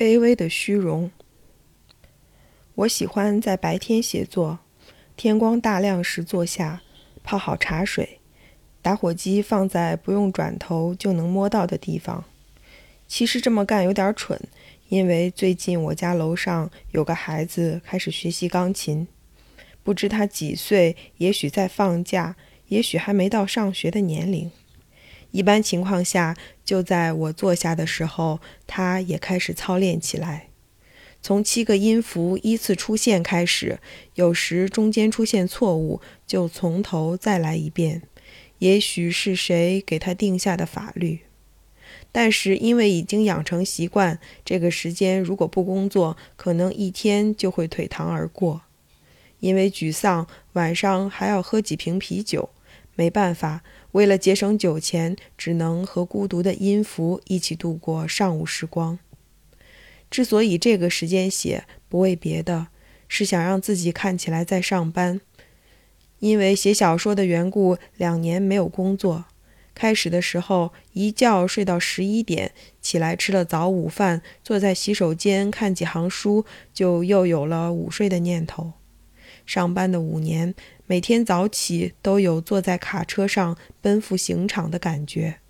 卑微的虚荣。我喜欢在白天写作，天光大亮时坐下，泡好茶水，打火机放在不用转头就能摸到的地方。其实这么干有点蠢，因为最近我家楼上有个孩子开始学习钢琴，不知他几岁，也许在放假，也许还没到上学的年龄。一般情况下，就在我坐下的时候，他也开始操练起来。从七个音符依次出现开始，有时中间出现错误，就从头再来一遍。也许是谁给他定下的法律，但是因为已经养成习惯，这个时间如果不工作，可能一天就会腿堂而过。因为沮丧，晚上还要喝几瓶啤酒，没办法。为了节省酒钱，只能和孤独的音符一起度过上午时光。之所以这个时间写，不为别的，是想让自己看起来在上班。因为写小说的缘故，两年没有工作。开始的时候，一觉睡到十一点，起来吃了早午饭，坐在洗手间看几行书，就又有了午睡的念头。上班的五年。每天早起都有坐在卡车上奔赴刑场的感觉。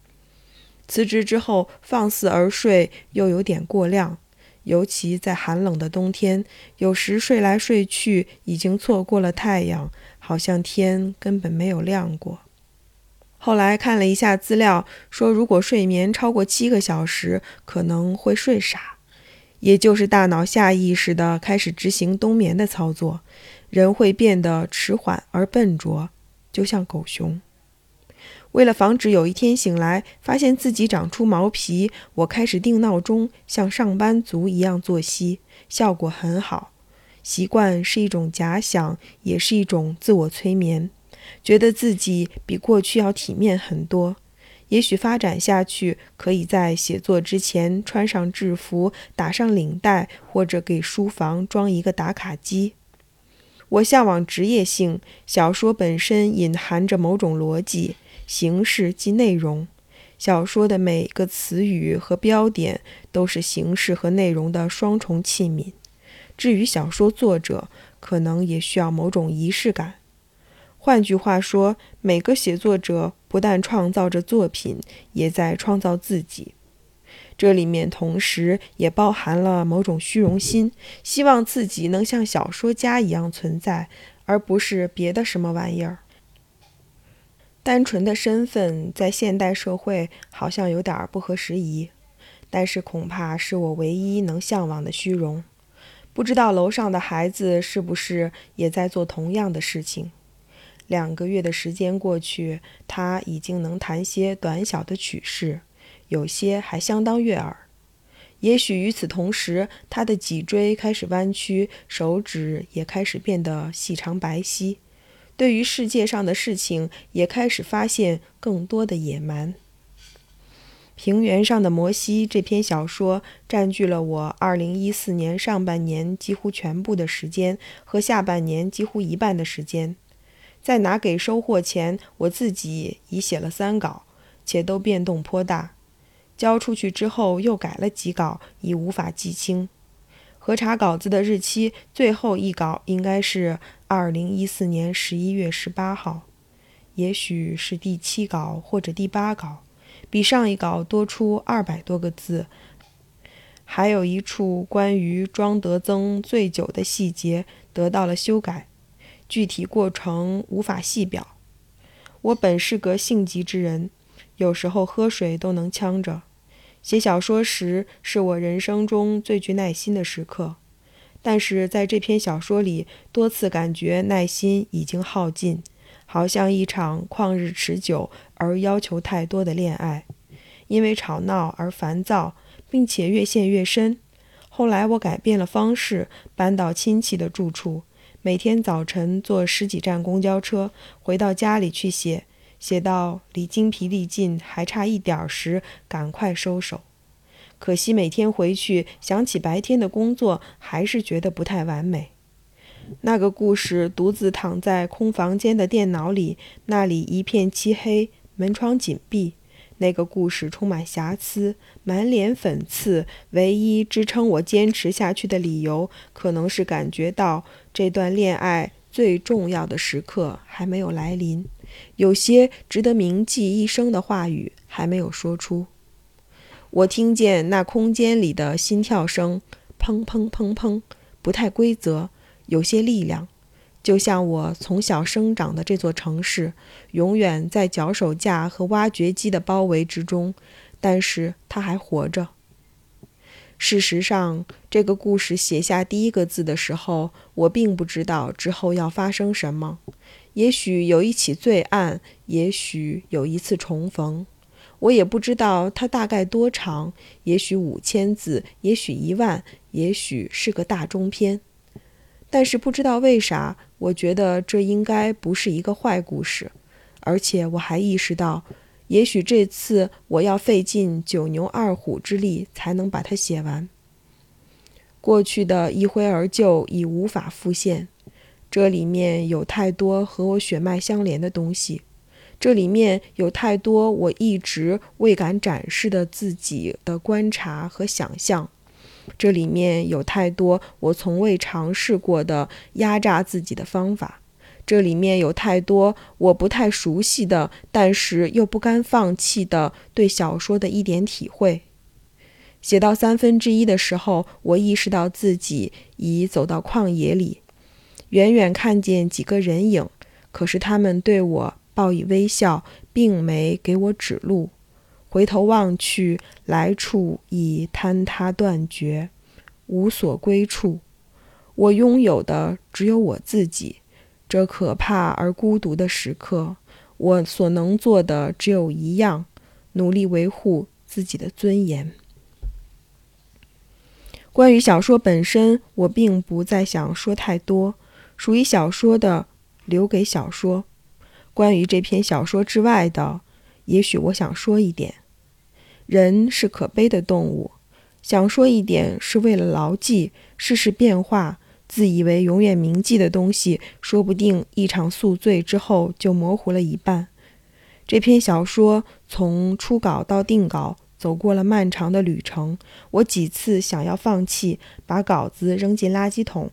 辞职之后放肆而睡又有点过量，尤其在寒冷的冬天，有时睡来睡去已经错过了太阳，好像天根本没有亮过。后来看了一下资料，说如果睡眠超过七个小时，可能会睡傻，也就是大脑下意识地开始执行冬眠的操作。人会变得迟缓而笨拙，就像狗熊。为了防止有一天醒来发现自己长出毛皮，我开始定闹钟，像上班族一样作息，效果很好。习惯是一种假想，也是一种自我催眠，觉得自己比过去要体面很多。也许发展下去，可以在写作之前穿上制服，打上领带，或者给书房装一个打卡机。我向往职业性小说本身隐含着某种逻辑形式及内容，小说的每个词语和标点都是形式和内容的双重器皿。至于小说作者，可能也需要某种仪式感。换句话说，每个写作者不但创造着作品，也在创造自己。这里面同时也包含了某种虚荣心，希望自己能像小说家一样存在，而不是别的什么玩意儿。单纯的身份在现代社会好像有点不合时宜，但是恐怕是我唯一能向往的虚荣。不知道楼上的孩子是不是也在做同样的事情？两个月的时间过去，他已经能弹些短小的曲式。有些还相当悦耳，也许与此同时，他的脊椎开始弯曲，手指也开始变得细长白皙，对于世界上的事情也开始发现更多的野蛮。平原上的摩西这篇小说占据了我2014年上半年几乎全部的时间和下半年几乎一半的时间，在拿给收货前，我自己已写了三稿，且都变动颇大。交出去之后，又改了几稿，已无法记清。核查稿子的日期，最后一稿应该是二零一四年十一月十八号，也许是第七稿或者第八稿，比上一稿多出二百多个字。还有一处关于庄德增醉酒的细节得到了修改，具体过程无法细表。我本是个性急之人，有时候喝水都能呛着。写小说时是我人生中最具耐心的时刻，但是在这篇小说里，多次感觉耐心已经耗尽，好像一场旷日持久而要求太多的恋爱，因为吵闹而烦躁，并且越陷越深。后来我改变了方式，搬到亲戚的住处，每天早晨坐十几站公交车回到家里去写。写到离精疲力尽还差一点时，赶快收手。可惜每天回去想起白天的工作，还是觉得不太完美。那个故事独自躺在空房间的电脑里，那里一片漆黑，门窗紧闭。那个故事充满瑕疵，满脸粉刺。唯一支撑我坚持下去的理由，可能是感觉到这段恋爱最重要的时刻还没有来临，有些值得铭记一生的话语还没有说出。我听见那空间里的心跳声，砰砰砰砰，不太规则，有些力量。就像我从小生长的这座城市，永远在脚手架和挖掘机的包围之中，但是它还活着。事实上，这个故事写下第一个字的时候，我并不知道之后要发生什么。也许有一起罪案，也许有一次重逢，我也不知道它大概多长，也许五千字，也许一万，也许是个大中篇。但是不知道为啥。我觉得这应该不是一个坏故事，而且我还意识到，也许这次我要费尽九牛二虎之力才能把它写完。过去的一挥而就已无法复现，这里面有太多和我血脉相连的东西，这里面有太多我一直未敢展示的自己的观察和想象。这里面有太多我从未尝试过的压榨自己的方法，这里面有太多我不太熟悉的，但是又不甘放弃的对小说的一点体会。写到三分之一的时候，我意识到自己已走到旷野里，远远看见几个人影，可是他们对我报以微笑，并没给我指路。回头望去，来处已坍塌断绝，无所归处。我拥有的只有我自己。这可怕而孤独的时刻，我所能做的只有一样：努力维护自己的尊严。关于小说本身，我并不再想说太多。属于小说的，留给小说；关于这篇小说之外的，也许我想说一点。人是可悲的动物，想说一点是为了牢记世事变化，自以为永远铭记的东西，说不定一场宿醉之后就模糊了一半。这篇小说从初稿到定稿，走过了漫长的旅程。我几次想要放弃，把稿子扔进垃圾桶，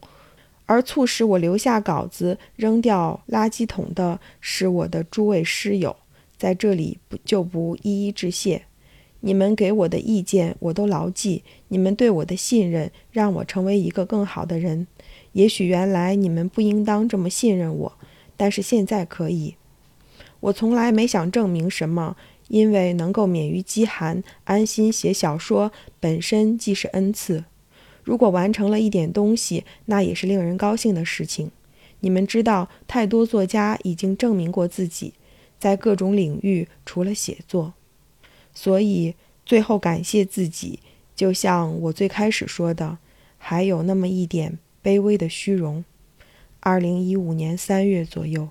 而促使我留下稿子扔掉垃圾桶的是我的诸位师友，在这里不就不一一致谢。你们给我的意见我都牢记，你们对我的信任让我成为一个更好的人。也许原来你们不应当这么信任我，但是现在可以。我从来没想证明什么，因为能够免于饥寒、安心写小说本身即是恩赐。如果完成了一点东西，那也是令人高兴的事情。你们知道，太多作家已经证明过自己，在各种领域，除了写作。所以，最后感谢自己，就像我最开始说的，还有那么一点卑微的虚荣。二零一五年三月左右。